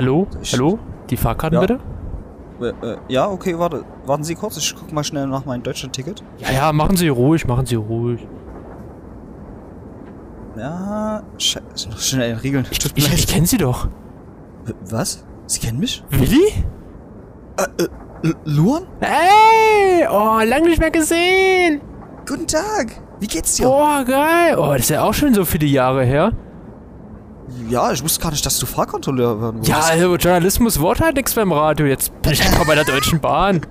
Hallo? Ich- Hallo? Die Fahrkarten Ja. bitte? Äh, äh, ja, okay, warte. Warten Sie kurz, ich guck mal schnell nach meinem Deutschland-Ticket. Ja, ja, machen Sie ruhig, machen Sie ruhig. Ja, scheiße, noch schnell regeln. Ich, ich, leid. ich kenne Sie doch. Was? Sie kennen mich? Willi? L Luan? Ey! Oh, lang nicht mehr gesehen! Guten Tag. Wie geht's dir? Boah, geil! Oh, das ist ja auch schon so viele Jahre her. Ja, ich wusste gar nicht, dass du Fahrkontrolleur werden Ja, wolltest. also Journalismus Wort halt nichts beim Radio. Jetzt bin ich einfach bei der Deutschen Bahn.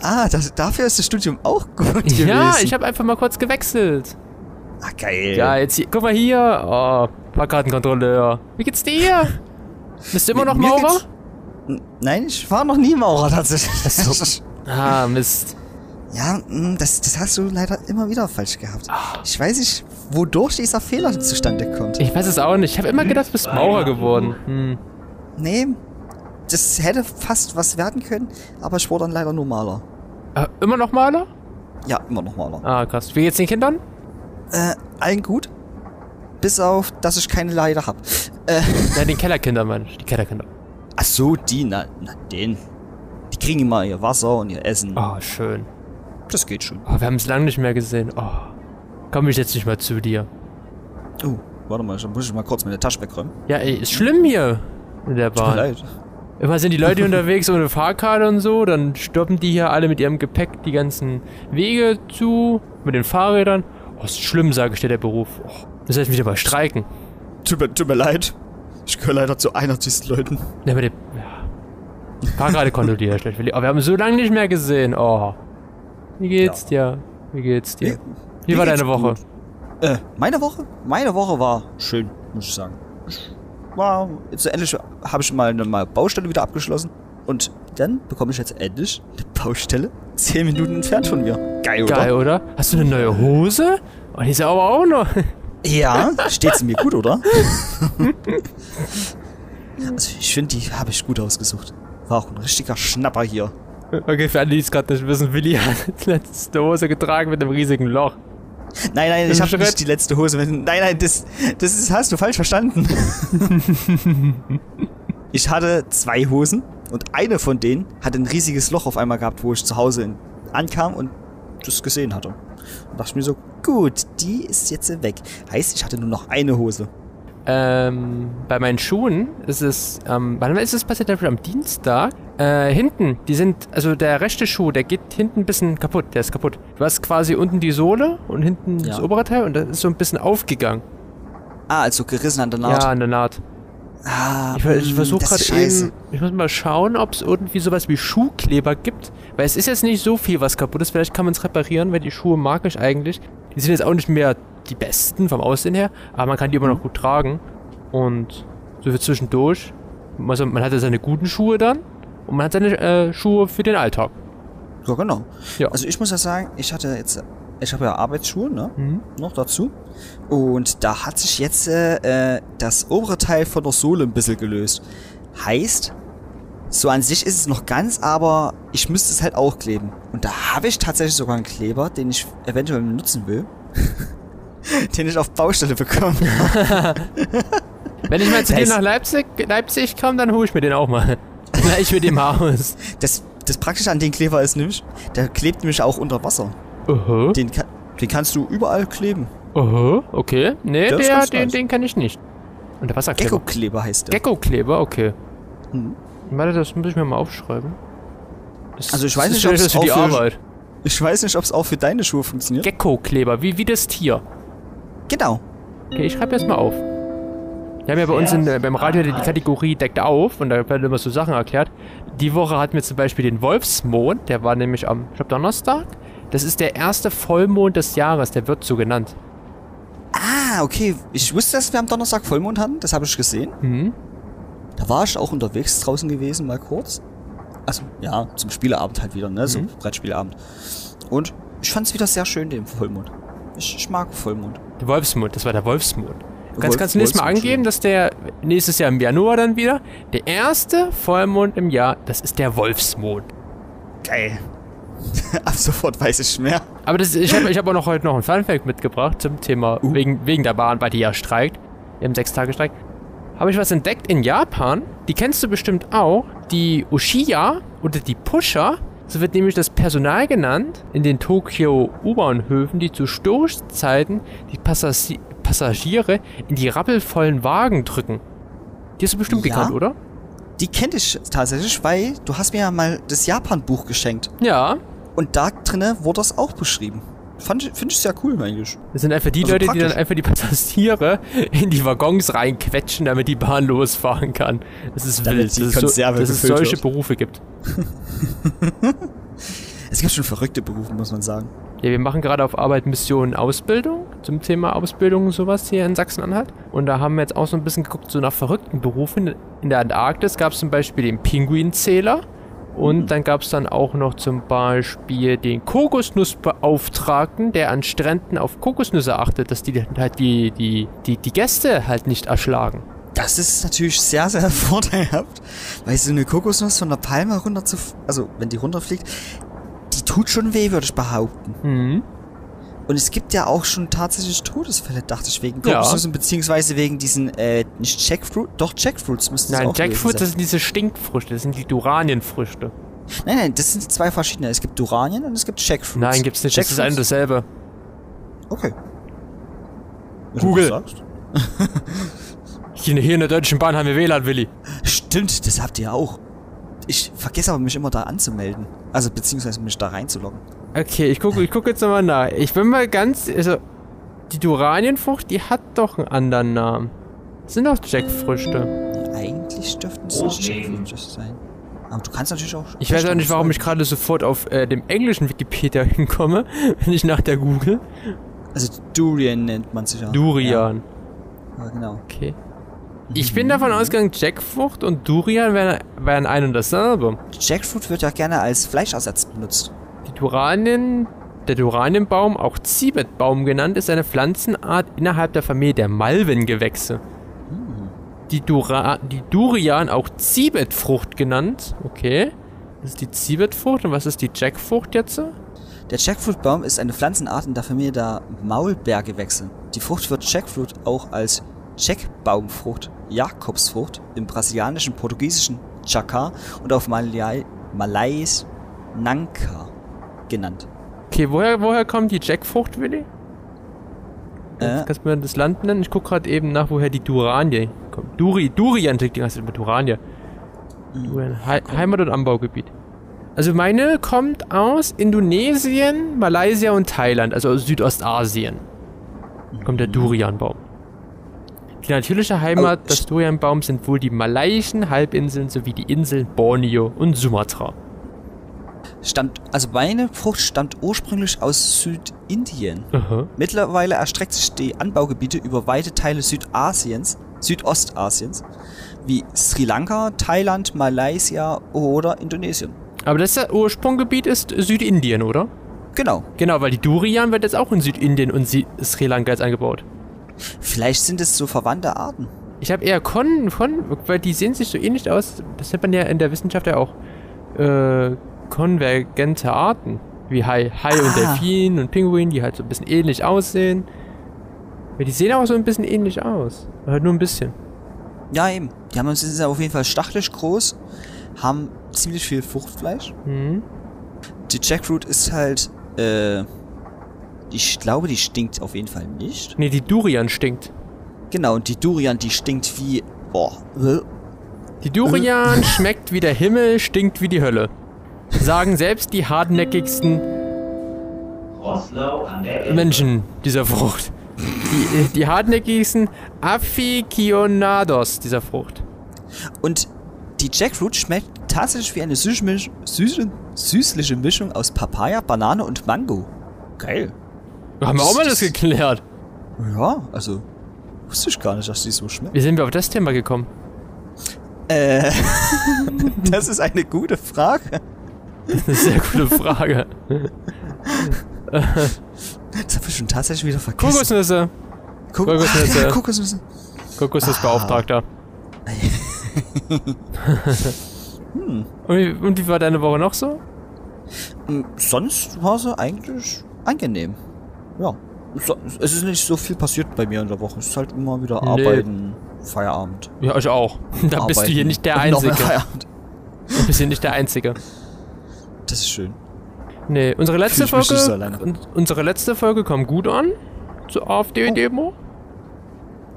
Ah, das, dafür ist das Studium auch gut gewesen. Ja, ich habe einfach mal kurz gewechselt. Ah, geil. Ja, jetzt hier, guck mal hier. Oh, Fahrkartenkontrolleur. Wie geht's dir? Bist du immer noch Mir Maurer? Nein, ich war noch nie Maurer tatsächlich. Ah, Mist. Ja, das, das hast du leider immer wieder falsch gehabt. Ah. Ich weiß nicht, wodurch dieser Fehler zustande kommt. Ich weiß es auch nicht. Ich habe immer gedacht, du bist Maurer geworden. Hm. Nee, das hätte fast was werden können, aber ich wurde dann leider nur Maler. Äh, immer noch Maler? Ja, immer noch Maler. Ah, krass. Wie geht's den Kindern? Äh, allen gut. Bis auf, dass ich keine Leide hab. Äh, Ja, den Kellerkindern, meine ich. Die Kellerkinder. ach so, die, na, na, den. Die kriegen immer ihr Wasser und ihr Essen. Oh, schön. Das geht schon. Oh, wir haben es lange nicht mehr gesehen. Oh. Komm ich jetzt nicht mal zu dir. Oh, warte mal, dann muss ich mal kurz meine Tasche wegräumen. Ja, ey, ist schlimm hier in der Tut mir Bahn. leid. Immer sind die Leute unterwegs ohne Fahrkarte und so, dann stoppen die hier alle mit ihrem Gepäck die ganzen Wege zu, mit den Fahrrädern. Oh, ist schlimm, sage ich dir, der Beruf. Oh, das heißt wieder mal streiken. Tut mir, tut mir leid. Ich gehöre leider zu einer diesen Leuten. Ja, aber der, ja. Fahrkarte kontrolliert schlecht. Aber wir haben so lange nicht mehr gesehen. Oh. Wie geht's dir? Wie geht's dir? Mir- Wie mir war deine Woche? Äh, meine Woche? Meine Woche war schön, muss ich sagen. War, jetzt endlich habe ich mal eine mal Baustelle wieder abgeschlossen. Und dann bekomme ich jetzt endlich eine Baustelle 10 Minuten entfernt von mir. Geil, oder? Geil, oder? Hast du eine neue Hose? Oh, die ist aber auch noch. Ja, steht's mir gut, oder? also ich finde, die habe ich gut ausgesucht. War auch ein richtiger Schnapper hier. Okay, für alle, die es gerade nicht wissen, Willi hat die letzte Hose getragen mit einem riesigen Loch. Nein, nein, ich habe nicht die letzte Hose. Nein, nein, das, das ist, hast du falsch verstanden. ich hatte zwei Hosen und eine von denen hat ein riesiges Loch auf einmal gehabt, wo ich zu Hause ankam und das gesehen hatte. Und dachte ich mir so, gut, die ist jetzt weg. Heißt, ich hatte nur noch eine Hose. Ähm, bei meinen Schuhen ist es, ähm, wann ist es passiert? Dafür am Dienstag? Äh, hinten, die sind, also der rechte Schuh, der geht hinten ein bisschen kaputt, der ist kaputt. Du hast quasi unten die Sohle und hinten das Ja. obere Teil und das ist so ein bisschen aufgegangen. Ah, also gerissen an der Naht. Ja, an der Naht. Ah, Ich, ich mm, versuche das gerade eben, ich muss mal schauen, ob es irgendwie sowas wie Schuhkleber gibt. Weil es ist jetzt nicht so viel, was kaputt ist. Vielleicht kann man es reparieren, weil die Schuhe mag ich eigentlich. Die sind jetzt auch nicht mehr die besten vom Aussehen her, aber man kann die immer Mhm. noch gut tragen. Und so für zwischendurch. Also man hat ja seine guten Schuhe dann und man hat seine äh, Schuhe für den Alltag. Ja, genau. Ja. Also ich muss ja sagen, ich hatte jetzt, ich habe ja Arbeitsschuhe, ne? Mhm. Noch dazu. Und da hat sich jetzt äh, äh, das obere Teil von der Sohle ein bisschen gelöst. Heißt, so an sich ist es noch ganz, aber ich müsste es halt auch kleben. Und da habe ich tatsächlich sogar einen Kleber, den ich eventuell nutzen will. den ich auf Baustelle bekomme. Wenn ich mal zu dir nach Leipzig, Leipzig komme, dann hole ich mir den auch mal. Gleich mit dem Haus. Das, das Praktische an dem Kleber ist nämlich, der klebt nämlich auch unter Wasser. Oho. Den, ka- den kannst du überall kleben. Oho. Okay. Nee, der, ganz den, den kann ich nicht. Und der Wasserkleber. Gecko-Kleber heißt der. Gecko-Kleber, okay. Hm. Warte, das muss ich mir mal aufschreiben. Das, Also ich weiß nicht, ob's was für die auch für- Arbeit. Ich weiß nicht, ob es auch für deine Schuhe funktioniert. Gecko-Kleber, wie, wie das Tier. genau. Okay, ich schreibe jetzt mal auf. Wir haben ja bei uns in, äh, beim Radio die Kategorie deckt auf und da werden immer so Sachen erklärt. Die Woche hatten wir zum Beispiel den Wolfsmond, der war nämlich am, ich glaube, Donnerstag. Das ist der erste Vollmond des Jahres, der wird so genannt. Ah, okay. Ich wusste, dass wir am Donnerstag Vollmond hatten. Das habe ich gesehen. Mhm. Da war ich auch unterwegs draußen gewesen, mal kurz. Also, ja, zum Spieleabend halt wieder, ne? So Mhm. Und ich fand es wieder sehr schön, den Vollmond. Ich, ich mag Vollmond. Der Wolfsmond, das war der Wolfsmond. Kannst, kannst du nächstes Mal angeben, dass der nächstes Jahr im Januar dann wieder der erste Vollmond im Jahr, das ist der Wolfsmond. Geil. Ab sofort weiß ich mehr. Aber das, ich habe ich hab auch noch heute noch ein Funfact mitgebracht zum Thema, Uh. wegen, wegen der Bahn, weil die ja streikt. Im Sechstagestreik. habe ich was entdeckt in Japan. Die kennst du bestimmt auch. Die Ushiya oder die Pusher. So wird nämlich das Personal genannt in den Tokio U-Bahnhöfen, die zu Stoßzeiten die Passagiere Passagiere in die rappelvollen Wagen drücken. Die ist du bestimmt Ja. bekannt, oder? Die kenne ich tatsächlich, weil du hast mir ja mal das Japan-Buch geschenkt. Ja. Und da drinne wurde das auch beschrieben. Finde ich sehr cool eigentlich. Das sind einfach die Also Leute, die dann praktisch. einfach die Passagiere in die Waggons reinquetschen, damit die Bahn losfahren kann. Das ist Damit wild, dass es, so, dass es solche wird. Berufe gibt. Es gibt schon verrückte Berufe, muss man sagen. Ja, wir machen gerade auf Arbeit Mission Ausbildung zum Thema Ausbildung und sowas hier in Sachsen-Anhalt. Und da haben wir jetzt auch so ein bisschen geguckt, so nach verrückten Berufen. In der Antarktis gab es zum Beispiel den Pinguinzähler. Und dann gab es dann auch noch zum Beispiel den Kokosnussbeauftragten, der an Stränden auf Kokosnüsse achtet, dass die halt die, die, die, die Gäste halt nicht erschlagen. Das ist natürlich sehr, sehr vorteilhaft, weil so eine Kokosnuss von der Palme runter zu, also wenn die runterfliegt, die tut schon weh, würde ich behaupten. Mhm. Und es gibt ja auch schon tatsächlich Todesfälle, dachte ich, wegen Ja. Kokosnüssen, beziehungsweise wegen diesen, äh, nicht Jackfruit, doch Jackfruits müssten es Nein, auch Jackfruit, das sind diese Stinkfrüchte, das sind die Duranienfrüchte. Nein, nein, das sind zwei verschiedene. Es gibt Duranien und es gibt Jackfruits. Nein, gibt's nicht, das ist ein und Jackfruits- dasselbe. Okay. Wenn Google. Hier, hier in der Deutschen Bahn haben wir WLAN, Willi. Stimmt, das habt ihr auch. Ich vergesse aber mich immer da anzumelden. Also beziehungsweise mich da reinzuloggen. Okay, ich gucke ich guck jetzt nochmal nach. Ich bin mal ganz. Also, die Duranienfrucht, die hat doch einen anderen Namen. Das sind doch Jackfrüchte. Eigentlich dürften es nicht Jackfruits sein. Aber du kannst natürlich auch. Ich weiß auch nicht, warum ich gerade sofort auf äh, dem englischen Wikipedia hinkomme, wenn ich nach der google. Also Durian nennt man sich ja. Durian. Ja, ja genau. Okay. Ich bin davon ausgegangen, Jackfrucht und Durian wären, wären ein und dasselbe. Jackfruit wird ja gerne als Fleischersatz benutzt. Die Duranien, der Duranienbaum, auch Zibetbaum genannt, ist eine Pflanzenart innerhalb der Familie der Malvengewächse. Die, Dura die Durian, auch Zibetfrucht genannt. Okay. Das ist die Zibetfrucht. Und was ist die Jackfrucht jetzt? Der Jackfruitbaum ist eine Pflanzenart in der Familie der Maulbeergewächse. Die Frucht wird Jackfruit auch als Jackbaumfrucht, Jakobsfrucht im brasilianischen, portugiesischen Chakar und auf Malai Malais Nanka genannt. Okay, woher, woher kommt die Jackfrucht, Willi? Äh, Kannst du mir das Land nennen? Ich gucke gerade eben nach, woher die Duranie kommt. Duri, Durian, die Zeit mit Duranie. Durian, Hei- Heimat- und Anbaugebiet. Also meine kommt aus Indonesien, Malaysia und Thailand, also aus Südostasien. Kommt der Durianbaum. Die natürliche Heimat Oh, des Durianbaums sind wohl die malaiischen Halbinseln sowie die Inseln Borneo und Sumatra. Stammt, also meine Frucht stammt ursprünglich aus Südindien. Aha. Mittlerweile erstreckt sich die Anbaugebiete über weite Teile Südasiens, Südostasiens, wie Sri Lanka, Thailand, Malaysia oder Indonesien. Aber das ist Ursprunggebiet ist Südindien, oder? Genau. Genau, weil die Durian wird jetzt auch in Südindien und Si- Sri Lanka jetzt angebaut. Vielleicht sind es so verwandte Arten. Ich habe eher Kon, Kon, weil die sehen sich so ähnlich aus. Das nennt man ja in der Wissenschaft ja auch äh, konvergente Arten. Wie Hai, Hai und Ah. Delfin und Pinguin, die halt so ein bisschen ähnlich aussehen. Ja, die sehen auch so ein bisschen ähnlich aus. Aber Halt nur ein bisschen. Ja, eben. Die haben, sind auf jeden Fall stachelig groß, haben ziemlich viel Fruchtfleisch. Mhm. Die Jackfruit ist halt, äh, ich glaube, die stinkt auf jeden Fall nicht. Ne, die Durian stinkt. Genau, und die Durian, die stinkt wie, boah, äh, Die Durian schmeckt wie der Himmel, stinkt wie die Hölle. Sagen selbst die hartnäckigsten. Menschen dieser Frucht. Die, die hartnäckigsten Aficionados dieser Frucht. Und die Jackfruit schmeckt tatsächlich wie eine süße süße, süßliche Mischung aus Papaya, Banane und Mango. Geil. Haben wir auch mal das geklärt. Ja, also, wusste ich gar nicht, dass die so schmeckt. Wie sind wir auf das Thema gekommen? Äh, das ist eine gute Frage. Das ist eine sehr gute Frage. Das habe ich schon tatsächlich wieder vergessen. Kokosnüsse. Kok Kokosnüsse. Ah, ja, Kokosnüsse. Kokosnussbeauftragter. und, wie, und wie war deine Woche noch so? Hm, Sonst war sie eigentlich angenehm. Ja. Es ist nicht so viel passiert bei mir in der Woche. Es ist halt immer wieder Nee. arbeiten, Feierabend. Ja, ich auch. Da bist du hier nicht der Einzige. Feierabend. Du bist hier nicht der Einzige. Das ist schön. Nee, unsere letzte Fühl so Folge. un- unsere letzte Folge kam gut an. Zur AfD-Demo.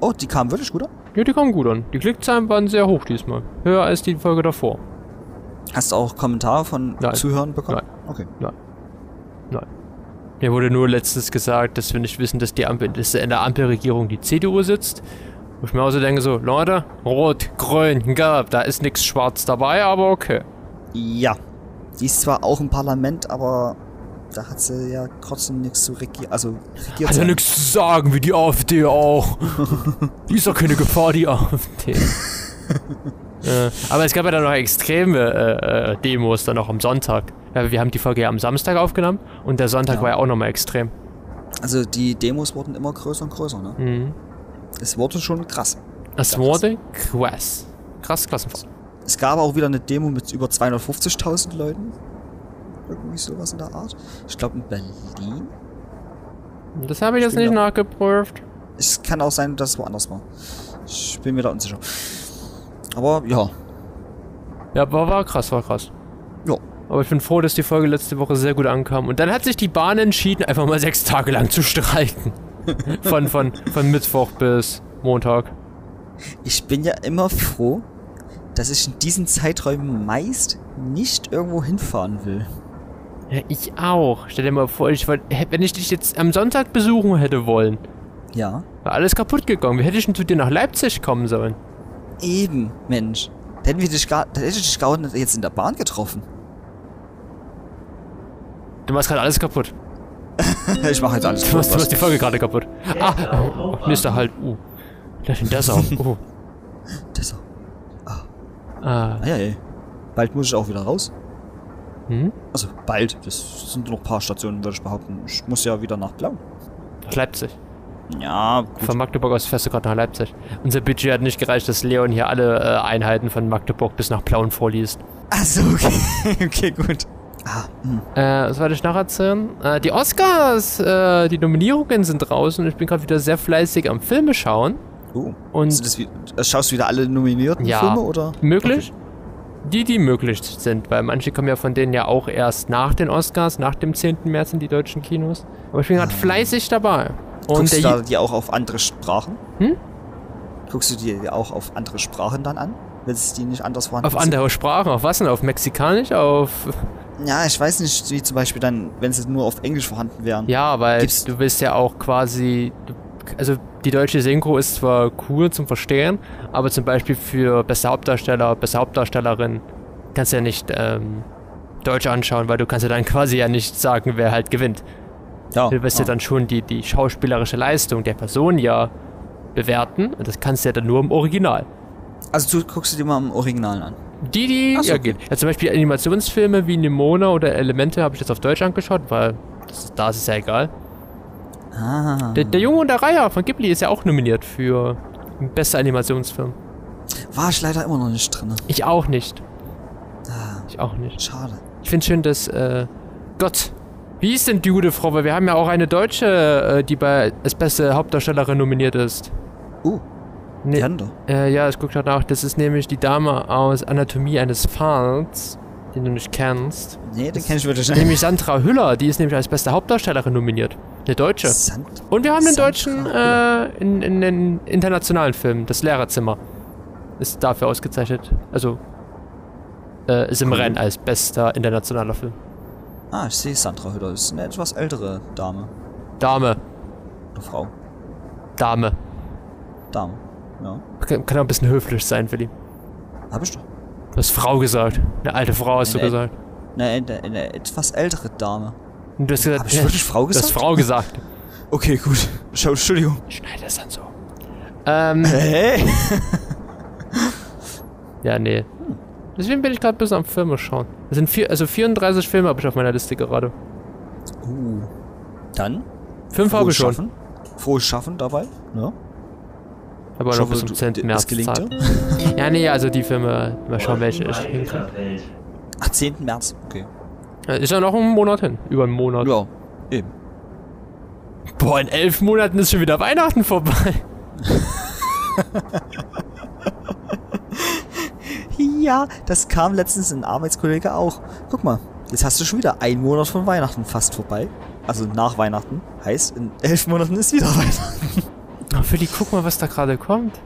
Oh, die kam wirklich gut an? Ja, die kam gut an. Die Klickzahlen waren sehr hoch diesmal. Höher als die Folge davor. Hast du auch Kommentare von Nein. Zuhörern bekommen? Nein. Okay. Nein. Mir wurde nur letztens gesagt, dass wir nicht wissen, dass, die Ampel, dass in der Ampelregierung die CDU sitzt. Wo ich mir auch so denke, so, Leute, rot, grün, gelb, da ist nichts schwarz dabei, aber okay. Ja. Die ist zwar auch im Parlament, aber da hat sie ja trotzdem nichts zu regieren. Also regiert Hat ja nichts zu sagen, wie die AfD auch. die ist doch keine Gefahr, die AfD. äh, aber es gab ja dann noch extreme äh, äh, Demos dann auch am Sonntag. Ja, wir haben die Folge ja am Samstag aufgenommen und der Sonntag Ja. war ja auch nochmal extrem. Also die Demos wurden immer größer und größer, ne? Mhm. Es wurde schon krass. Es wurde krass. Krass, Klassenfahrt. Es gab auch wieder eine Demo mit über 250.000 Leuten. Irgendwie sowas in der Art. Ich glaube in Berlin. Das habe ich jetzt bin nicht da- nachgeprüft. Es kann auch sein, dass es woanders war. Ich bin mir da unsicher. Aber ja. Ja, war, war krass, war krass. Ja. Aber ich bin froh, dass die Folge letzte Woche sehr gut ankam. Und dann hat sich die Bahn entschieden, einfach mal sechs Tage lang zu streiken. von, von, von Mittwoch bis Montag. Ich bin ja immer froh, dass ich in diesen Zeiträumen meist nicht irgendwo hinfahren will. Ja, ich auch. Stell dir mal vor, ich wollt, hätt- wenn ich dich jetzt am Sonntag besuchen hätte wollen, Ja. war alles kaputt gegangen. Wie hätte ich denn zu dir nach Leipzig kommen sollen? Eben, Mensch. Da hätten wir dich gar, da hätte ich dich gar nicht jetzt in der Bahn getroffen. Du machst gerade alles kaputt. ich mache jetzt alles Du machst, du machst die Folge gerade kaputt. Ah, oh, nächster Halt. Uh. Lass ihn das. Oh. Ah. Ah, ja, ja. Bald muss ich auch wieder raus. Hm? Also bald. Das sind noch ein paar Stationen, würde ich behaupten. Ich muss ja wieder nach Blau. Nach Leipzig. Ja, gut. Von Magdeburg aus fährst du gerade nach Leipzig. Unser Budget hat nicht gereicht, dass Leon hier alle äh, Einheiten von Magdeburg bis nach Plauen vorliest. Achso, okay. okay, gut. Ah, hm. Äh, was wollte ich noch erzählen? Äh, die Oscars, äh, die Nominierungen sind draußen. Ich bin gerade wieder sehr fleißig am Filme schauen. Oh. Und das äh, schaust du wieder alle nominierten Ja. Filme, oder? möglich? Die, die möglich sind, weil manche kommen ja von denen ja auch erst nach den Oscars, nach dem 10. März in die deutschen Kinos. Aber ich bin gerade fleißig dabei. Und Guckst du da die auch auf andere Sprachen? Hm? Guckst du die auch auf andere Sprachen dann an? Wenn es die nicht anders vorhanden auf andere Sprachen, auf was denn? Auf Mexikanisch? Auf. Ja, ich weiß nicht, wie zum Beispiel dann, wenn sie nur auf Englisch vorhanden wären. Ja, weil Gibt's- du willst ja auch quasi. Du, also die deutsche Synchro ist zwar cool zum Verstehen, aber zum Beispiel für beste Hauptdarsteller, beste Hauptdarstellerin kannst du ja nicht ähm, Deutsch anschauen, weil du kannst ja dann quasi ja nicht sagen, wer halt gewinnt. ja. Du wirst ja ah. dann schon die, die schauspielerische Leistung der Person ja bewerten und das kannst du ja dann nur im Original. Also du guckst du dir mal im Original an. Die, die, so, ja okay. geht. Ja, zum Beispiel Animationsfilme wie Nimona oder Elemente habe ich jetzt auf Deutsch angeschaut, weil das, da ist es ja egal. Ah. Der, der Junge und der Reiher von Ghibli ist ja auch nominiert für bester Animationsfilm. War ich leider immer noch nicht drin. Ich auch nicht. Ah, Ich auch nicht. schade. Ich finde schön, dass, äh, Gott, wie ist denn die gute Frau? Weil wir haben ja auch eine Deutsche, äh, die bei als beste Hauptdarstellerin nominiert ist. Uh, Hände. äh, ja, ich guck gerade nach. Das ist nämlich die Dame aus Anatomie eines Falls, den du nicht kennst. Nee, den kenn ich wirklich nicht. Nämlich Sandra Hüller, die ist nämlich als beste Hauptdarstellerin nominiert. Eine Deutsche. Sand. Und wir haben den deutschen äh, in, in den internationalen Film, das Lehrerzimmer, ist dafür ausgezeichnet. Also äh, ist im Cool. Rennen als bester internationaler Film. Ah, ich sehe Sandra Hüller. Das ist eine etwas ältere Dame. Dame, Oder Frau. Dame. Dame. Ja. Kann, kann auch ein bisschen höflich sein, Willi. Hab ich doch. Du hast Frau gesagt. Eine alte Frau hast du Nee. gesagt. Eine, eine, eine etwas ältere Dame. Und du hast gesagt, Hab ich wirklich Frau du hast gesagt? Frau gesagt. Okay, gut. Schau, Entschuldigung. Schneid das dann so. Ähm, Hey! ja, nee. Deswegen bin ich gerade ein bisschen am Filme schauen. Es sind vier, also 34 Filme habe ich auf meiner Liste gerade. Uh. Dann? Fünf habe ich schon. Schaffen. Frohes Schaffen dabei. Ja. Aber Ich noch bis zum du- 10. dir- März. das gelingt Zeit. Ja, nee, also die Filme, mal schauen, welche ich hinkriege. Ach, 10. März. Okay. Ist ja noch ein Monat hin. Über einen Monat. Ja, eben. Boah, in elf Monaten ist schon wieder Weihnachten vorbei. Ja, das kam letztens ein Arbeitskollege auch. Guck mal, jetzt hast du schon wieder ein Monat von Weihnachten fast vorbei. Also nach Weihnachten. Heißt, in elf Monaten ist wieder Weihnachten. Oh, Philly, guck mal, was da gerade kommt.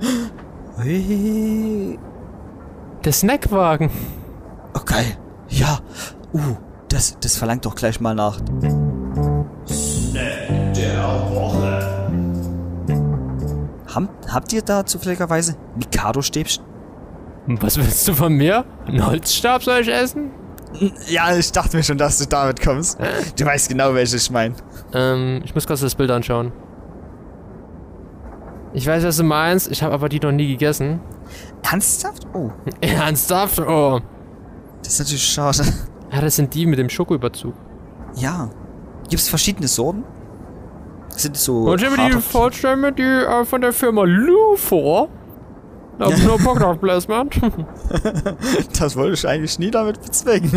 Hey. Der Snackwagen. Oh, geil. Ja. Uh, das, das verlangt doch gleich mal nach. Ham, habt ihr da zufälligerweise Mikado-Stäbchen? Was willst du von mir? Einen Holzstab soll ich essen? Ja, ich dachte mir schon, dass du damit kommst. Du weißt genau, welches ich meine. Ähm, ich muss kurz das Bild anschauen. Ich weiß, was du meinst, ich habe aber die noch nie gegessen. Ernsthaft? Oh, Ernsthaft? Oh. das ist natürlich schade. Ja, das sind die mit dem Schokoüberzug. Ja. Gibt es verschiedene Sorten? Sind so. Und ich habe die harter- Vollstämme, die äh, von der Firma Lufor. No, no Product Placement. Das wollte ich eigentlich nie damit bezwecken.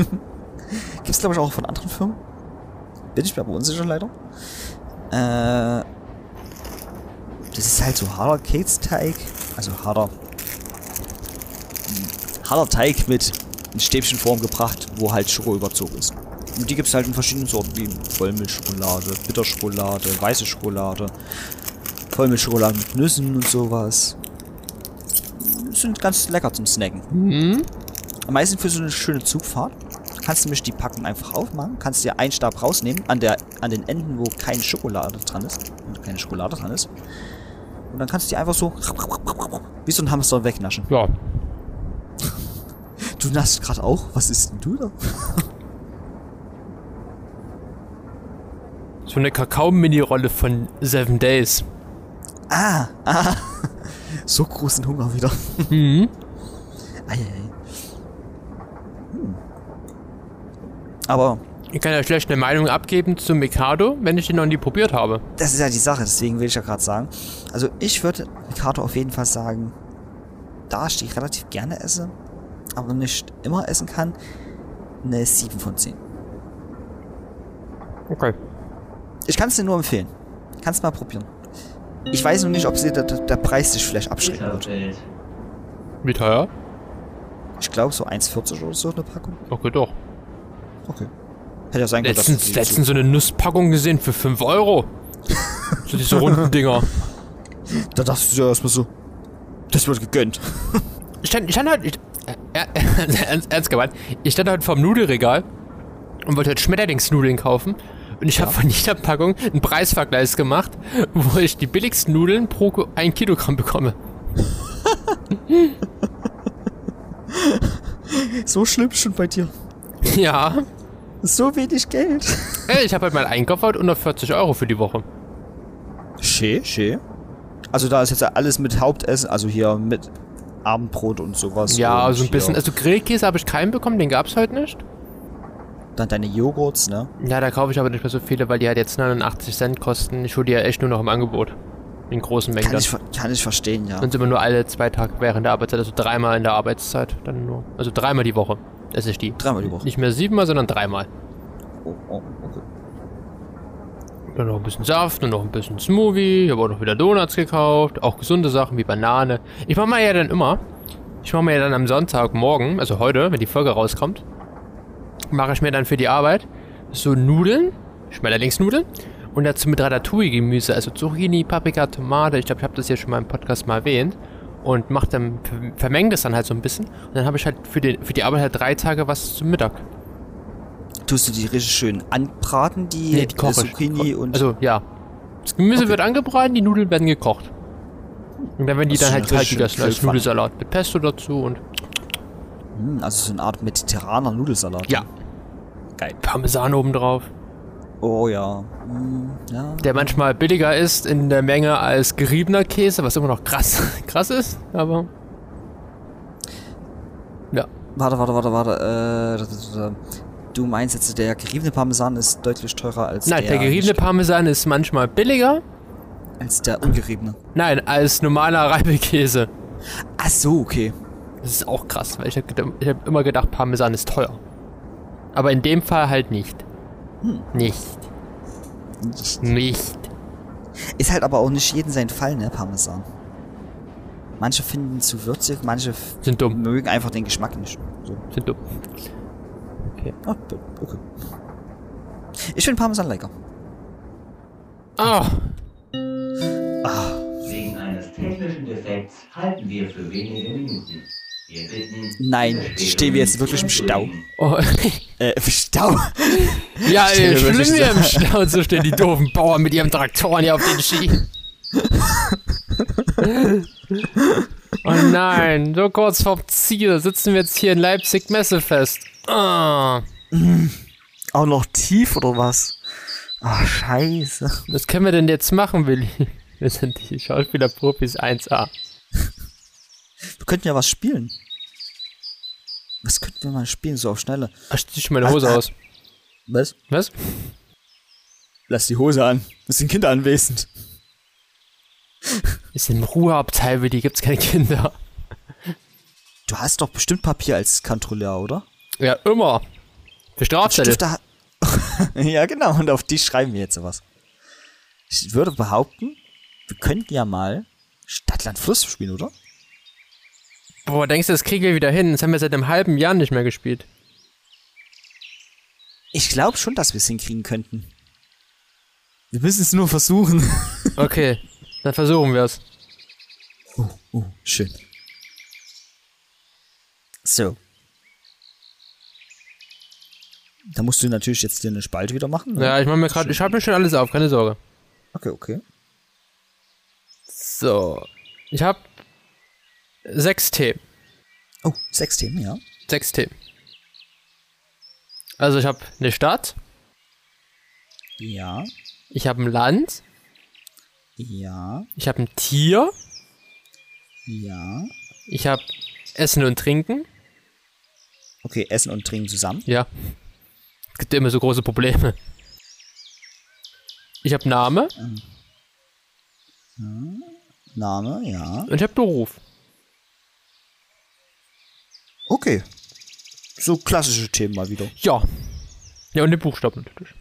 Gibt es, glaube ich, auch von anderen Firmen? Bin ich mir aber unsicher, leider. Äh. Das ist halt so harter Keksteig. Also harter. Harter Teig mit in Stäbchenform gebracht, wo halt Schoko überzogen ist. Und die gibt es halt in verschiedenen Sorten, wie Vollmilchschokolade, Bitterschokolade, weiße Schokolade, Vollmilchschokolade mit Nüssen und sowas. Sind ganz lecker zum Snacken. hm? Am meisten für so eine schöne Zugfahrt. Kannst du nämlich die Packung einfach aufmachen, kannst dir einen Stab rausnehmen, an, der, an den Enden, wo keine Schokolade dran ist. Und keine Schokolade dran ist. Und dann kannst du die einfach so wie so ein Hamster wegnaschen. Ja. Du naschst gerade auch? Was ist denn du da? So eine Kakao-Mini-Rolle von Seven Days. Ah, ah. So großen Hunger wieder. Mhm. Eieiei. Hm. Aber Ich kann ja schlecht eine Meinung abgeben zum Mikado, wenn ich den noch nie probiert habe. das ist ja die Sache, deswegen will ich ja gerade sagen. Also ich würde Mikado auf jeden Fall sagen, da ich die relativ gerne esse, aber nicht immer essen kann, eine 7 von 10. Okay. Ich kann es dir nur empfehlen. Kannst mal probieren. Ich weiß noch nicht, ob sie der, der Preis sich vielleicht abschrecken wird. Wie teuer? Ich glaube so 1,40 oder so eine Packung. Okay, doch. Okay. Hätte ja sein können, dass Letztens, sie letztens so eine Nusspackung gesehen für 5 Euro. so diese runden Dinger. Da dachtest du ja erstmal so, das wird gegönnt. Ich stand, ich stand halt, ich, äh, äh, ernst, ernst gemeint, ich stand halt vorm Nudelregal und wollte halt Schmetterlingsnudeln kaufen. Und ich habe von jeder Packung einen Preisvergleich gemacht, wo ich die billigsten Nudeln pro Ko- ein Kilogramm bekomme. So schlimm schon bei dir. Ja. So wenig Geld. Ey, ich habe halt meinen Einkauf halt unter 40 Euro für die Woche. Schön, schön. Also da ist jetzt alles mit Hauptessen, also hier mit Abendbrot und sowas. Ja, und so ein bisschen. Also Grillkäse habe ich keinen bekommen, den gab's heute nicht. Dann deine Joghurts, ne? Ja, da kaufe ich aber nicht mehr so viele, weil die halt jetzt 89 Cent kosten. Ich hole die ja echt nur noch im Angebot. In großen Mengen Kann ich, kann ich verstehen, ja. Und immer nur alle zwei Tage während der Arbeitszeit, also dreimal in der Arbeitszeit. Dann nur. Also dreimal die Woche esse ich die. Dreimal die Woche. Nicht mehr siebenmal, sondern dreimal. Oh, oh, okay. Dann noch ein bisschen Saft und noch ein bisschen Smoothie. Ich habe auch noch wieder Donuts gekauft. Auch gesunde Sachen wie Banane. Ich mache mal ja dann immer. Ich mache mir ja dann am Sonntagmorgen, also heute, wenn die Folge rauskommt, mache ich mir dann für die Arbeit so Nudeln, Schmetterlingsnudeln und dazu mit Ratatouille-Gemüse, also Zucchini, Paprika, Tomate. Ich glaube, ich habe das hier schon mal im Podcast mal erwähnt. Und mach dann, ver- vermeng das dann halt so ein bisschen. Und dann habe ich halt für, den, für die Arbeit halt drei Tage was zum Mittag. Tust du die richtig schön anbraten, die, Nee, die koche ich. Zucchini und... Also, ja. Das Gemüse Okay. wird angebraten, die Nudeln werden gekocht. Und dann werden die Das dann halt kalt gegessen als. Nudelsalat mit Pesto dazu und Hm, also so eine Art mediterraner Nudelsalat. ja, Geil. Parmesan obendrauf. Oh ja. Hm, ja. Der manchmal billiger ist in der Menge als geriebener Käse, was immer noch krass, krass ist, aber ja. Warte, warte, warte, warte. Äh, du meinst jetzt, der geriebene Parmesan ist deutlich teurer als Nein, der... der geriebene Parmesan ist manchmal billiger. Als der ungeriebene. Nein, als normaler Reibekäse. Ach so, okay. Das ist auch krass, weil ich habe ich hab immer gedacht, Parmesan ist teuer. Aber in dem Fall halt nicht. Nicht. Nicht. Ist halt aber auch nicht jeden sein Fall, ne, Parmesan. Manche finden zu würzig, manche Sind dumm. mögen einfach den Geschmack nicht. So. Sind dumm. Ah, b- okay. Ich finde Parmesan lecker. Ah, Wegen eines technischen Defekts halten wir für wenige Minuten. Nein, stehen wir jetzt wirklich im Stau? oh. Äh, im Stau. Ja, ey, schlimm hier im Stau. So stehen die doofen Bauern mit ihrem Traktoren hier auf den Schienen. oh nein, so kurz vorm Ziel sitzen wir jetzt hier in Leipzig Messefest. Ah, Auch noch tief oder was? Ach, scheiße. was können wir denn jetzt machen, Willi? Wir sind die Schauspielerprofis 1A. Wir könnten ja was spielen. Was könnten wir mal spielen, so auf Schnelle? Ach, zieh ich meine Hose ah. aus. Was? Was? Lass die Hose an. Es sind Kinder anwesend. Ist im Ruheabteil, Willi, gibt's keine Kinder. Du hast doch bestimmt Papier als Kontrolleur, oder? Ja, immer. Für Strafzettel. Ja, genau. Und auf die schreiben wir jetzt sowas. Ich würde behaupten, wir könnten ja mal Stadtland Fluss spielen, oder? Boah, denkst du, das kriegen wir wieder hin? Das haben wir seit einem halben Jahr nicht mehr gespielt. Ich glaube schon, dass wir es hinkriegen könnten. Wir müssen es nur versuchen. Okay, dann versuchen wir es. Oh, oh, schön. So. Da musst du natürlich jetzt dir eine Spalte wieder machen. ne? Ja, ich mach mir gerade, ich schreibe mir schon alles auf, keine Sorge. Okay, okay. So. Ich habe sechs Themen. Oh, sechs Themen, ja. Sechs Themen. Also ich habe eine Stadt, Ja, ich habe ein Land, ja, ich habe ein Tier, ja. ich habe Essen und Trinken. Okay, Essen und Trinken zusammen. Ja. Es gibt immer so große Probleme. Ich habe Name Name, ja. und ich habe Beruf. Okay. So klassische Themen mal wieder. Ja. Ja, und den Buchstaben natürlich.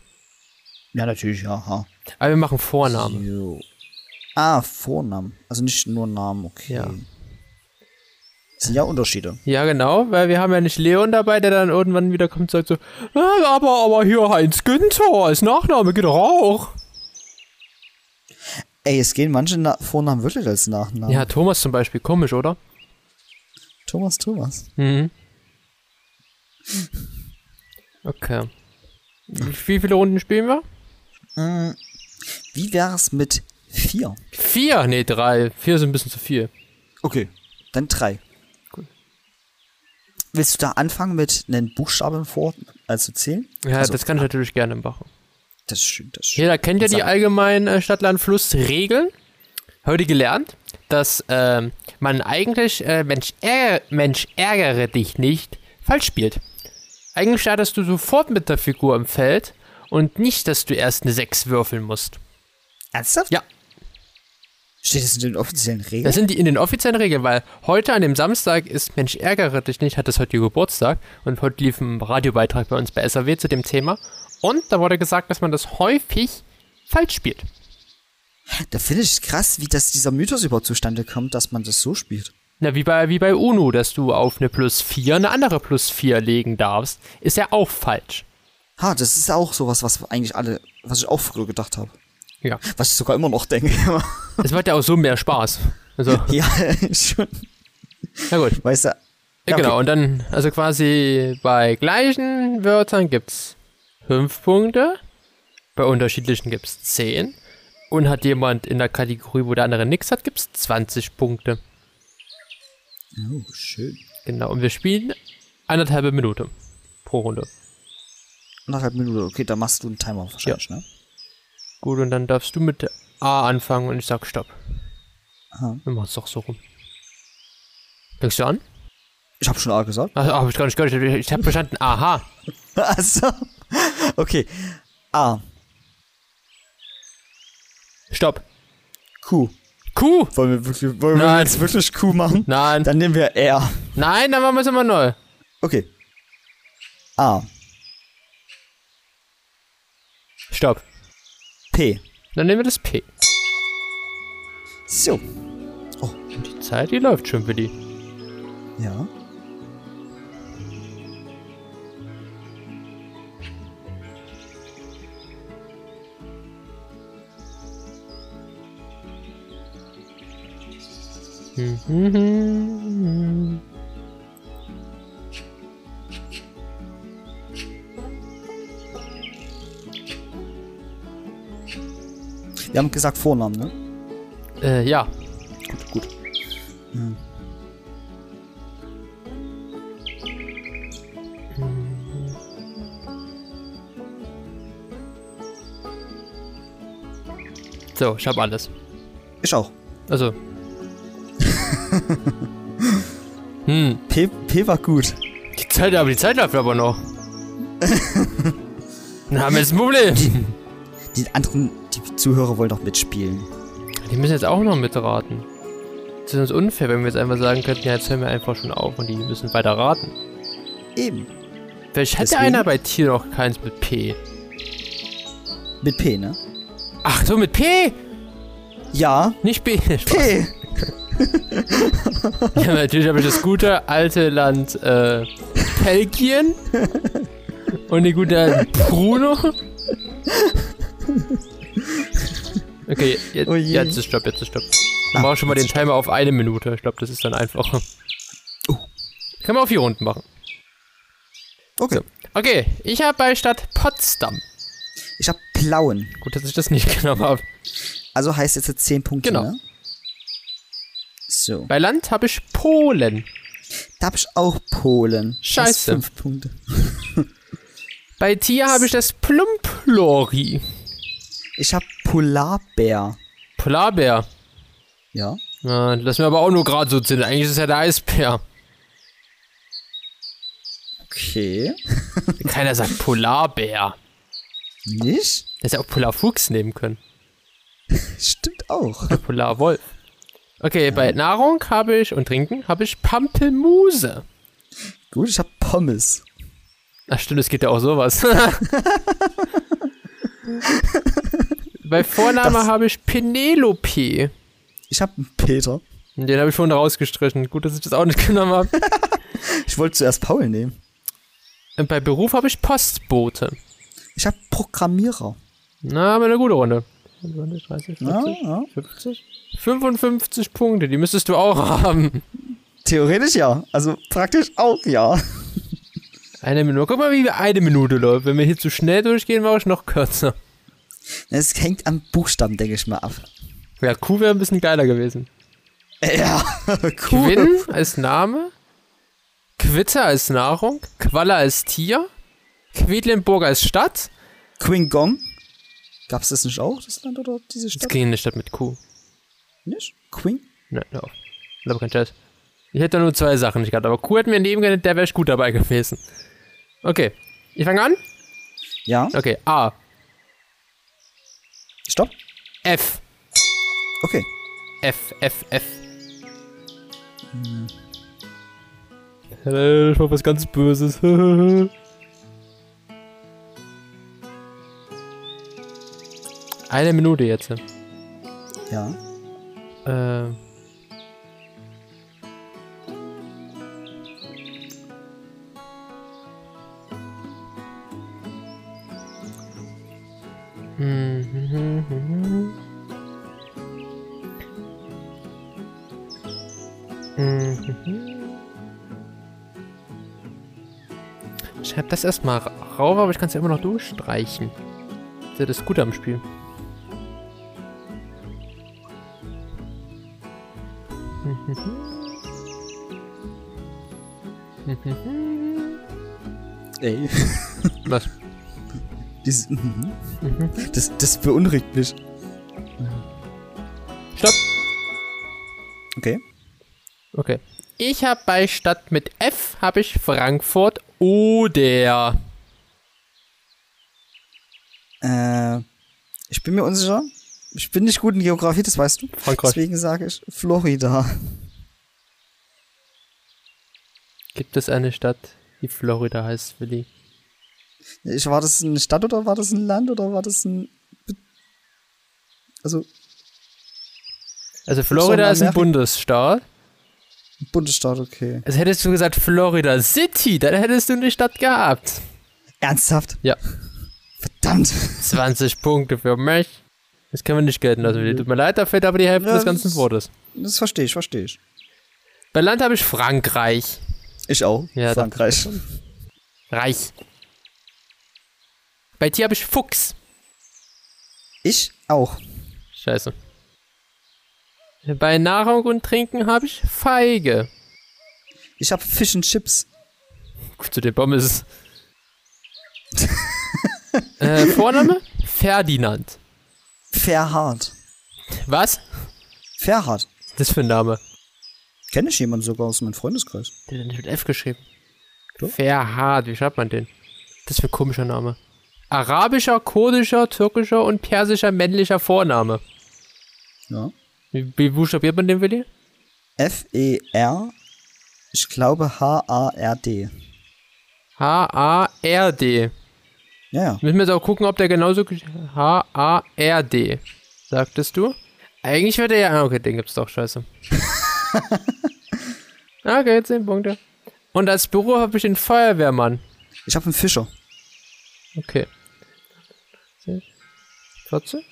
Ja, natürlich, ja. Ha. Aber wir machen Vornamen. Jo. Ah, Vornamen. Also nicht nur Namen, okay. Ja. Das sind ja Unterschiede. Ja, genau, weil wir haben ja nicht Leon dabei, der dann irgendwann wieder kommt und sagt so, "Ah, aber, aber hier Heinz Günther als Nachname geht doch auch. Ey, es gehen manche Na Vornamen wirklich als Nachnamen. Ja, Thomas zum Beispiel, komisch, oder? Thomas, Thomas. Mhm. Okay. Wie viele Runden spielen wir? Wie wär's mit vier? Vier? Nee, drei. Vier sind ein bisschen zu viel. Okay. Dann drei. Gut. Willst du da anfangen mit einem Buchstaben vor, also zählen? Ja, Also, das kann ich natürlich gerne machen. Das ist schön, das ist schön. Jeder kennt ja die allgemeinen äh, Stadt-Land-Fluss-Regeln. Heute gelernt, dass ähm, man eigentlich äh, Mensch, ärger, Mensch ärgere dich nicht falsch spielt. Eigentlich startest du sofort mit der Figur im Feld und nicht, dass du erst eine 6 würfeln musst. Ernsthaft? Ja. Steht das in den offiziellen Regeln? Das sind die in den offiziellen Regeln, weil heute an dem Samstag ist Mensch ärgere dich nicht, hat das heute Geburtstag und heute lief ein Radiobeitrag bei uns bei SAW zu dem Thema und da wurde gesagt, dass man das häufig falsch spielt. Da finde ich es krass, wie das dieser Mythos überhaupt zustande kommt, dass man das so spielt. Na, wie bei, wie bei UNO, dass du auf eine plus 4 eine andere plus 4 legen darfst, ist ja auch falsch. Ha, das ist auch sowas, was eigentlich alle, was ich auch früher gedacht habe. Ja. Was ich sogar immer noch denke. Es macht ja auch so mehr Spaß. Also, ja, schon. na gut. Weißt du? Ja, Ja, genau, okay. und dann, also quasi bei gleichen Wörtern gibt's 5 Punkte, bei unterschiedlichen gibt's 10 und hat jemand in der Kategorie, wo der andere nichts hat, gibt's 20 Punkte. Oh, schön. Genau, und wir spielen anderthalbe Minute pro Runde. Anderthalb Minuten. Okay, da machst du einen Timer wahrscheinlich, ne? Gut, und dann darfst du mit A anfangen und ich sag Stopp. Aha. Wir machen's doch so rum. Fängst du an? Ich habe schon A gesagt. Ach, hab ich gar nicht gehört. Ich, ich habe verstanden, aha. Achso. Okay. A. Stopp. Q. Q. Wollen wir, wirklich, wollen wir Nein. jetzt wirklich Q machen? Nein. Dann nehmen wir R. Nein, dann machen wir es immer neu. Okay. A. Stopp. P. Dann nehmen wir das P. So. Und die Zeit, die läuft schon, Willi. Ja. Wir haben gesagt Vornamen, ne? Äh, ja. Gut, gut. So, ich hab alles. Ich auch. Also. Hm, P, P war gut. die Zeit, aber die Zeit läuft aber noch. Dann haben wir jetzt ein Problem. Die anderen, die Zuhörer wollen doch mitspielen. Die müssen jetzt auch noch mitraten. Das ist uns unfair, wenn wir jetzt einfach sagen könnten, ja, jetzt hören wir einfach schon auf und die müssen weiter raten. Eben. Vielleicht hätte Deswegen- einer bei Tier noch keins mit P. Mit P, ne? Ach so, mit P! Ja. Nicht B. P. Ja, natürlich habe ich das gute alte Land äh, Belgien und die gute alte Bruno. Okay, jetzt, Oh je. jetzt ist Stopp, jetzt ist Stopp. Ah, Dann mach schon mal den jetzt Timer auf eine Minute. Ich glaube, das ist dann einfacher. Oh. Kann man auf vier Runden machen. Okay. Okay, ich habe bei Stadt Potsdam. Ich hab blauen. Gut, dass ich das nicht genommen habe. Also heißt jetzt 10 Punkte, Genau. ne? So. Bei Land habe ich Polen. Da hab ich auch Polen. Scheiße. 5 Punkte. Bei Tier habe ich das Plumplori. Ich hab Polarbär. Polarbär. Ja. Ja, lass mir aber auch nur gerade so sind. Eigentlich ist es ja der Eisbär. Okay. Keiner sagt Polarbär. Nicht? Hätte ja auch Polarfuchs nehmen können. Stimmt auch. Polarwolf. Okay, bei Nahrung habe ich und Trinken habe ich Pampelmuse. Gut, ich hab Pommes. Ach stimmt, es geht ja auch sowas. bei Vorname habe ich Penelope. Ich hab einen Peter. Den habe ich vorhin rausgestrichen. Gut, dass ich das auch nicht genommen habe. Ich wollte zuerst Paul nehmen. Und bei Beruf habe ich Postbote. Ich hab Programmierer. Na, aber eine gute Runde. 20, 30, 40, Ja, ja. 50? 55 Punkte, die müsstest du auch haben. Theoretisch ja. Also praktisch auch ja. Eine Minute. Guck mal, wie eine Minute läuft. Wenn wir hier zu schnell durchgehen, mache ich noch kürzer. Es hängt am Buchstaben, denke ich mal, ab. Ja, Q wäre ein bisschen geiler gewesen. Ja, cool. Quinn als Name, Quitte als Nahrung, Qualle als Tier, Quedlinburg als Stadt. Queen Gong. Gab's das nicht auch, das Land oder diese Stadt? ging eine Stadt mit Q. Nicht? Queen? Nein, auf. Ich glaube kein Scheiß. Ich hätte nur zwei Sachen nicht gehabt, aber Q hätten wir neben genannt, der wäre gut dabei gewesen. Okay, ich fange an. Ja. Okay, A, Stopp. F, Okay. F, F, F. Äh, Ich mach was ganz Böses. Eine Minute jetzt. Ja. Äh. Mhm. Mhm. Schreib das erstmal rauf, aber ich kann es ja immer noch durchstreichen. Das ist ja das Gute am Spiel. Ey. Was? Dieses, mhm. das, das beunruhigt mich. Stopp! Okay. Okay. Ich habe bei Stadt mit F habe ich Frankfurt oder. Äh, ich bin mir unsicher. Ich bin nicht gut in Geografie, das weißt du. Frankreich. Deswegen sage ich Florida. Gibt es eine Stadt, die Florida heißt, Willi? Ich, war das eine Stadt oder war das ein Land oder war das ein. Be- Also, Also Florida ist ein? Bundesstaat Bundesstaat, okay. Also hättest du gesagt Florida City, dann hättest du eine Stadt gehabt. Ernsthaft? Ja. Verdammt. 20 Punkte für mich. Das können wir nicht gelten lassen. Tut mir leid, da fehlt aber die Hälfte Ja, des ganzen das- Wortes. Das verstehe ich, verstehe ich. Bei Land habe ich Frankreich. Ich auch. Ja, Frankreich. Reich. Bei dir habe ich Fuchs. Ich auch. Scheiße. Bei Nahrung und Trinken habe ich Feige. Ich habe Fish and Chips. Gut, zu den Pommes. äh, Vorname? Ferdinand. Ferhard. Was? Ferhard. Das für ein Name. Kenne ich jemanden sogar aus meinem Freundeskreis. Der hat nicht mit F geschrieben. Doch. Ferhard, wie schreibt man den? Das für ein komischer Name. Arabischer, kurdischer, türkischer und persischer männlicher Vorname. Ja. Wie, wie buchstabiert man den, Willi? F-E-R. Ich glaube H-A-R-D. H-A-R-D. Ja. Müssen wir jetzt auch gucken, ob der genauso. H-A-R-D. Sagtest du? Eigentlich wird er ja. ah, Okay, den gibt's doch, scheiße. okay, 10 Punkte. Und als Büro habe ich den Feuerwehrmann. Ich habe einen Fischer. Okay. 40?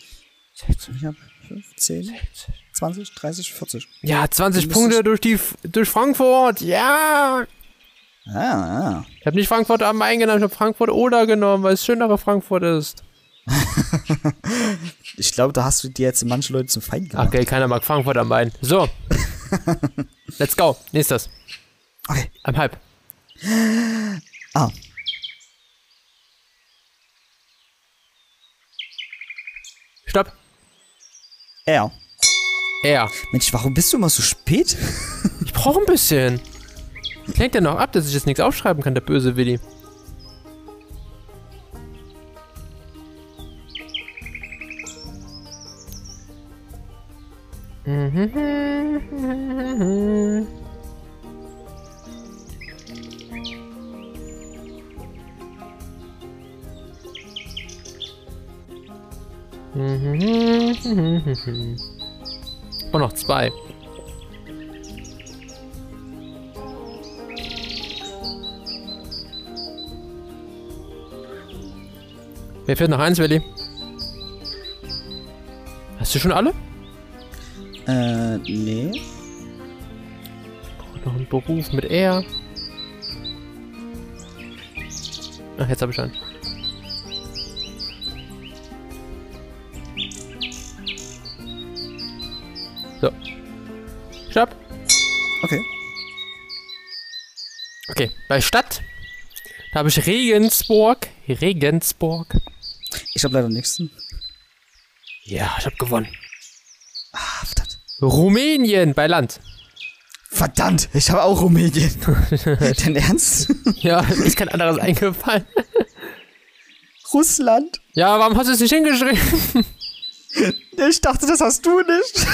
Ich habe 15, 20, 30, 40. Ja, 20 Du Punkte durch, die, durch Frankfurt. Ja! Ah, ah. Ich habe nicht Frankfurt am Main genommen, ich habe Frankfurt Oder genommen, weil es schönere Frankfurt ist. Ich glaube, da hast du dir jetzt manche Leute zum Feind gemacht. Okay, keiner mag Frankfurt am Main. So. Let's go. Nächstes. Okay. Am Halb. Ah. Stopp. R. Er. Mensch, warum bist du immer so spät? Ich brauche ein bisschen. Klingt ja noch ab, dass ich jetzt nichts aufschreiben kann, der böse Willi. Und noch zwei. Mir fehlt noch eins, Willi. Hast du schon alle? Äh, nee. Noch ein Beruf mit R. Ach, jetzt habe ich einen. So. Stopp. Okay. Okay, bei Stadt. Da habe ich Regensburg. Regensburg. Ich habe leider nichts. Ja, ich habe gewonnen. Ah, verdammt. Rumänien bei Land. Verdammt, ich habe auch Rumänien. Dein Ernst? Ja, ist kein anderes eingefallen. Russland? Ja, warum hast du es nicht hingeschrieben? Ich dachte, das hast du nicht.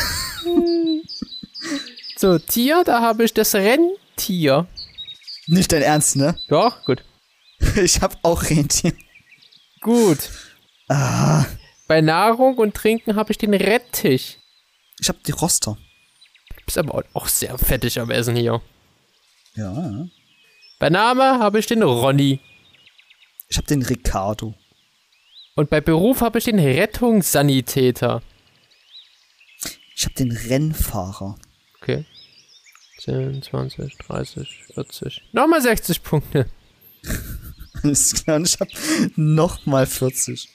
So, Tier, da habe ich das Rentier. Nicht dein Ernst, ne? Doch, gut. Ich habe auch Rentier. Gut. Ah, Bei Nahrung und Trinken habe ich den Rettich. ich habe die Roster. Du bist aber auch sehr fettig am Essen hier. Ja. Bei Name habe ich den Ronny. Ich habe den Ricardo. Und bei Beruf habe ich den Rettungssanitäter. Ich habe den Rennfahrer. Okay. 10, 20, 30, 40. Nochmal 60 Punkte. Alles klar, und ich habe nochmal 40.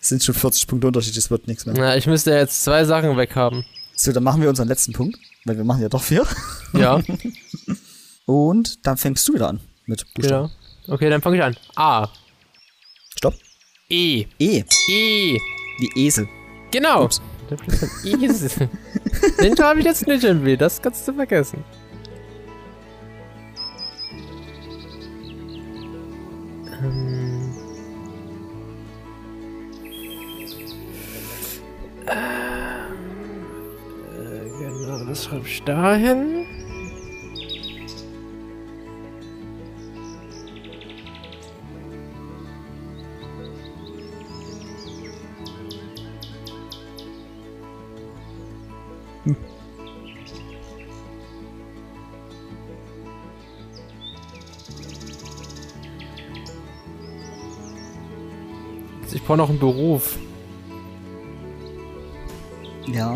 Es sind schon 40 Punkte Unterschied, es wird nichts mehr. Na, ich müsste jetzt zwei Sachen weghaben. So, dann machen wir unseren letzten Punkt, weil wir machen ja doch vier. Ja, Und dann fängst du wieder an mit Buchstaben. genau. Okay, dann fange ich an. A. Stopp. E. E, E. wie Esel. Genau. Ups. Esel. Den habe ich jetzt nicht im Weh, das kannst du vergessen. Ähm. Jetzt ich dahin. Hm. Ich brauche noch einen Beruf. Ja.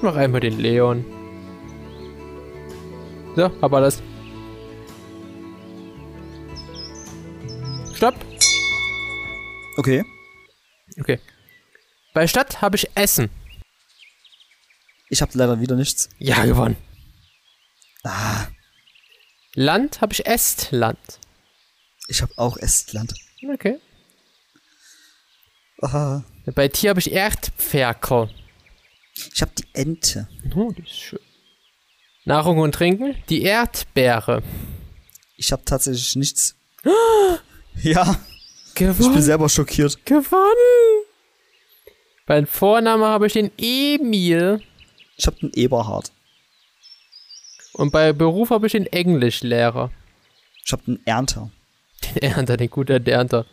Ich mache einmal den Leon. So, hab alles. Stopp. Okay. Okay. Bei Stadt habe ich Essen. Ich habe leider wieder nichts. Ja, gewonnen. Ah, Land habe ich Estland. ich habe auch Estland. Okay. Ah, Bei Tier habe ich Erdpferkel. Ich habe die Ente. Oh, das ist schön. Nahrung und Trinken? Die Erdbeere. Ich habe tatsächlich nichts. Ja, ich bin Gewonnen. selber schockiert. Gewonnen. Beim Vorname habe ich den Emil. Ich habe den Eberhard. Und bei Beruf habe ich den Englischlehrer. Ich habe den Ernter. Den Ernter, den guten Ernter.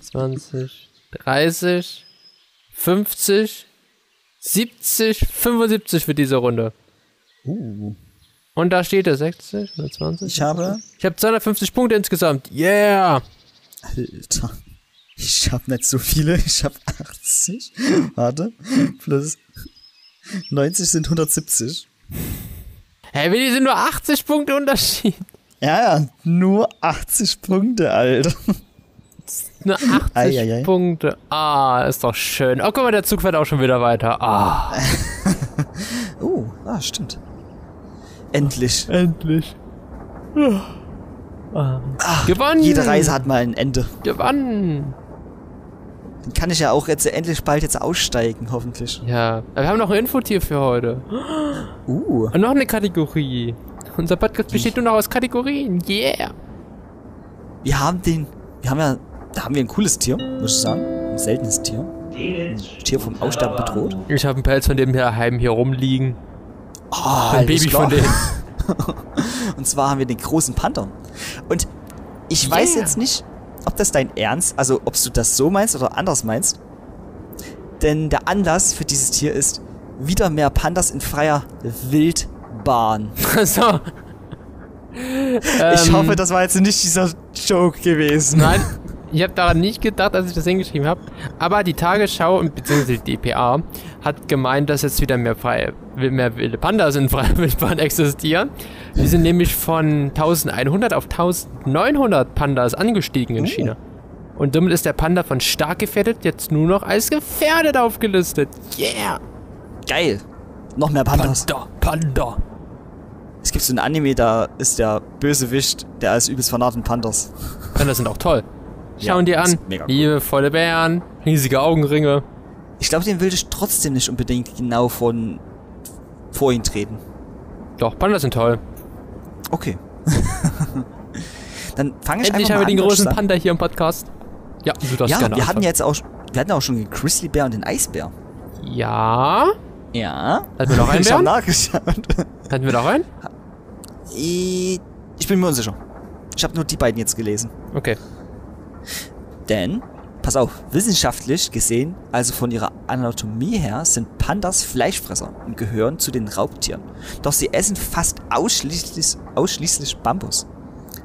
20, 30, 50, 70, 75 für diese Runde. Uh. Und da steht er 60, 120. Ich habe. Ich habe 250 Punkte insgesamt. Yeah! Alter. Ich habe nicht so viele. Ich habe 80. Warte. Plus 90 sind 170. Hey, Willi, sind nur 80 Punkte Unterschied. Ja, ja. Nur 80 Punkte, Alter. Nur 80 Ei, ei, ei. Punkte. Ah, ist doch schön. Oh, guck mal, der Zug fährt auch schon wieder weiter. Ah. Oh, ah, stimmt. Endlich. Endlich. Gewonnen! Jede Reise hat mal ein Ende. Gewonnen! Dann kann ich ja auch jetzt endlich bald jetzt aussteigen, hoffentlich. Ja, wir haben noch ein Infotier für heute. Uh. Und noch eine Kategorie. Unser Podcast besteht nur noch aus Kategorien. Yeah! Wir haben den. Wir haben ja. Da haben wir ein cooles Tier, muss ich sagen. Ein seltenes Tier. Tier vom Aussterben bedroht. Ich habe einen Pelz von dem hier heim hier rumliegen. Oh, Ein Baby von dem. Und zwar haben wir den großen Panther. Und ich weiß Yeah. jetzt nicht, ob das dein Ernst, also ob du das so meinst oder anders meinst. Denn der Anlass für dieses Tier ist wieder mehr Pandas in freier Wildbahn. so. ich Ähm, hoffe, das war jetzt nicht dieser Joke gewesen. Nein, ich habe daran nicht gedacht, als ich das hingeschrieben habe. Aber die Tagesschau bzw. die DPA hat gemeint, dass jetzt wieder mehr freie, mehr wilde Pandas in freier Wildbahn existieren. Die sind nämlich von 1100 auf 1900 Pandas angestiegen in Oh. China. Und damit ist der Panda von stark gefährdet jetzt nur noch als gefährdet aufgelistet. Yeah! Geil. Noch mehr Pandas. Panda, Panda. Es gibt so ein Anime, da ist der Bösewicht, der ist übelst fanat in Pandas. Pandas sind auch toll. Ja, Schauen dir an. cool. Liebevolle Bären, riesige Augenringe. Ich glaube, den will ich trotzdem nicht unbedingt genau von vor ihn treten. Doch, Pandas sind toll. Okay. Dann fange ich Endlich einfach haben wir mal den an, großen. Panda hier im Podcast. Ja, du darfst Ja, gerne wir hatten anfangen. jetzt auch, wir hatten auch schon den Grizzlybär und den Eisbär. Ja. Ja. Hatten wir noch einen Ich habe nachgeschaut. Hatten wir noch einen? Ich bin mir unsicher. Ich habe nur die beiden jetzt gelesen. Okay. Denn, pass auf, wissenschaftlich gesehen, also von ihrer Anatomie her, sind Pandas Fleischfresser und gehören zu den Raubtieren. Doch sie essen fast ausschließlich, ausschließlich Bambus.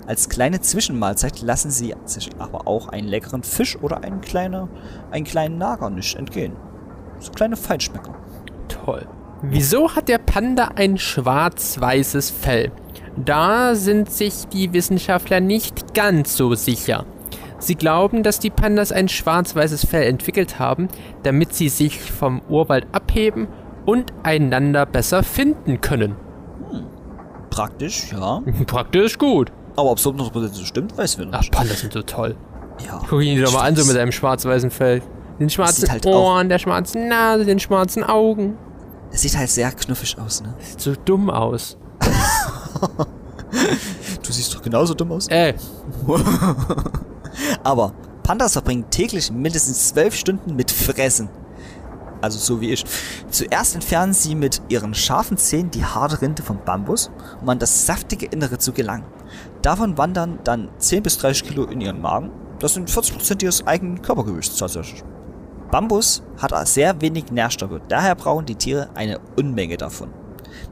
Als kleine Zwischenmahlzeit lassen sie sich aber auch einen leckeren Fisch oder einen, kleiner, einen kleinen Nager nicht entgehen. So kleine Feinschmecker. Toll. Wieso hat der Panda ein schwarz-weißes Fell? Da sind sich die Wissenschaftler nicht ganz so sicher. Sie glauben, dass die Pandas ein schwarz-weißes Fell entwickelt haben, damit sie sich vom Urwald abheben und einander besser finden können. Praktisch, ja. Praktisch gut. Aber ob es 100% so stimmt, weiß wir noch Ach, nicht. Pandas sind so toll. Ja. Guck ihn dir doch mal an, so mit seinem schwarz-weißen Fell. Den schwarzen halt Ohren, der schwarzen Nase, den schwarzen Augen. Es sieht halt sehr knuffig aus, ne? Sieht so dumm aus. Du siehst doch genauso dumm aus. Ey, Aber Pandas verbringen täglich mindestens zwölf Stunden mit Fressen. Also so wie ich. Zuerst entfernen sie mit ihren scharfen Zähnen die harte Rinde vom Bambus, um an das saftige Innere zu gelangen. Davon wandern dann 10 bis 30 Kilo in ihren Magen. Das sind 40% ihres eigenen Körpergewichts tatsächlich. Bambus hat sehr wenig Nährstoffe, daher brauchen die Tiere eine Unmenge davon.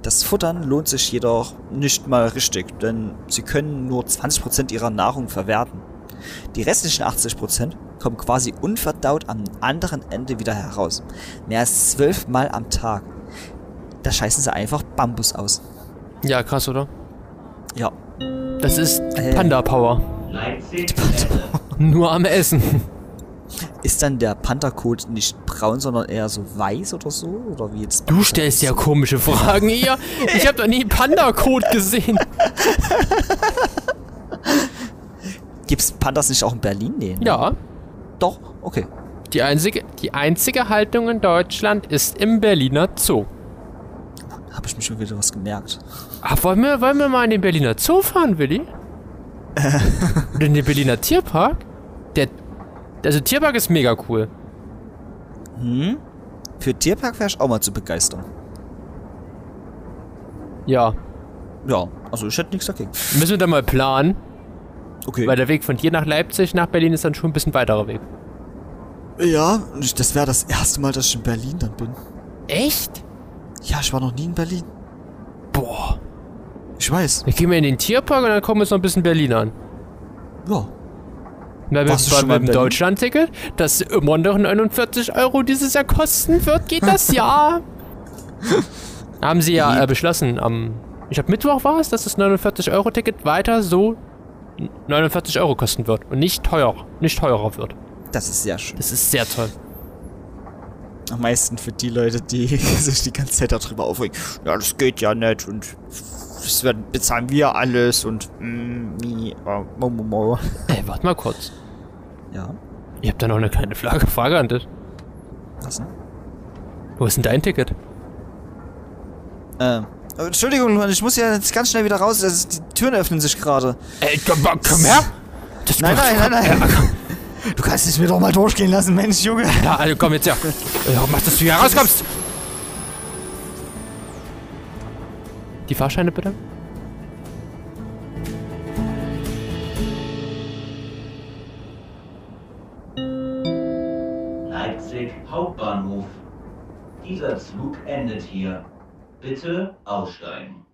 Das Futtern lohnt sich jedoch nicht mal richtig, denn sie können nur 20% ihrer Nahrung verwerten. Die restlichen 80% kommen quasi unverdaut am anderen Ende wieder heraus. Mehr als zwölfmal am Tag. Da scheißen sie einfach Bambus aus. Ja, krass, oder? Ja. Das ist Äh. Leipzig, Ende. Nur am Essen. Ist dann der Pantherkot nicht braun, sondern eher so weiß oder so? Oder wie jetzt? Du stellst ja komische Fragen hier. Ich habe doch nie Panda-Code gesehen. Gibt's Pandas nicht auch in Berlin? Nee. ne? Ja, Doch, okay. die einzige, die einzige Haltung in Deutschland ist im Berliner Zoo. Habe ich mir schon wieder was gemerkt. Ach, wollen wir, wollen wir mal in den Berliner Zoo fahren, Willi? Oder in den Berliner Tierpark? Der, also Tierpark ist mega cool. Hm? Für Tierpark wäre ich auch mal zu begeistern. Ja, Ja, also ich hätte nichts dagegen. müssen wir dann mal planen, Okay. weil der Weg von dir nach Leipzig nach Berlin ist dann schon ein bisschen weiterer Weg. ja, das wäre das erste Mal, dass ich in Berlin dann bin. Echt? Ja, ich war noch nie in Berlin. Boah. Ich weiß. Dann gehen wir in den Tierpark und dann kommen wir uns noch ein bisschen Berlin an. Ja. Weil Warst du mit, schon mit? Deutschland-Ticket, das immer noch 49 Euro dieses Jahr kosten wird, geht das Jahr. Haben sie ja äh, beschlossen am, ich glaube Mittwoch war es, dass das 49-Euro-Ticket weiter so 49 Euro kosten wird und nicht teuer, nicht teurer wird. Das ist sehr schön. Das ist sehr toll. Am meisten für die Leute, die sich die ganze Zeit darüber aufregen. Ja, das geht ja nicht und das werden, bezahlen wir alles und mm, äh, mo, mo, mo. Ey, warte mal kurz. Ja, Ich habe da noch eine kleine Frage, Frage an dich. was denn? Wo ist denn dein Ticket? Ähm, äh, Entschuldigung, ich muss ja jetzt ganz schnell wieder raus. Ist, die Türen öffnen sich gerade. Ey, komm, komm her! Das Nein, nein, nein, nein. Du kannst es mir doch mal durchgehen lassen, Mensch, Junge. Ja, also komm jetzt her. Ja, mach, dass du hier rauskommst. Die Fahrscheine bitte? Leipzig Hauptbahnhof. Dieser Zug endet hier. Bitte aussteigen.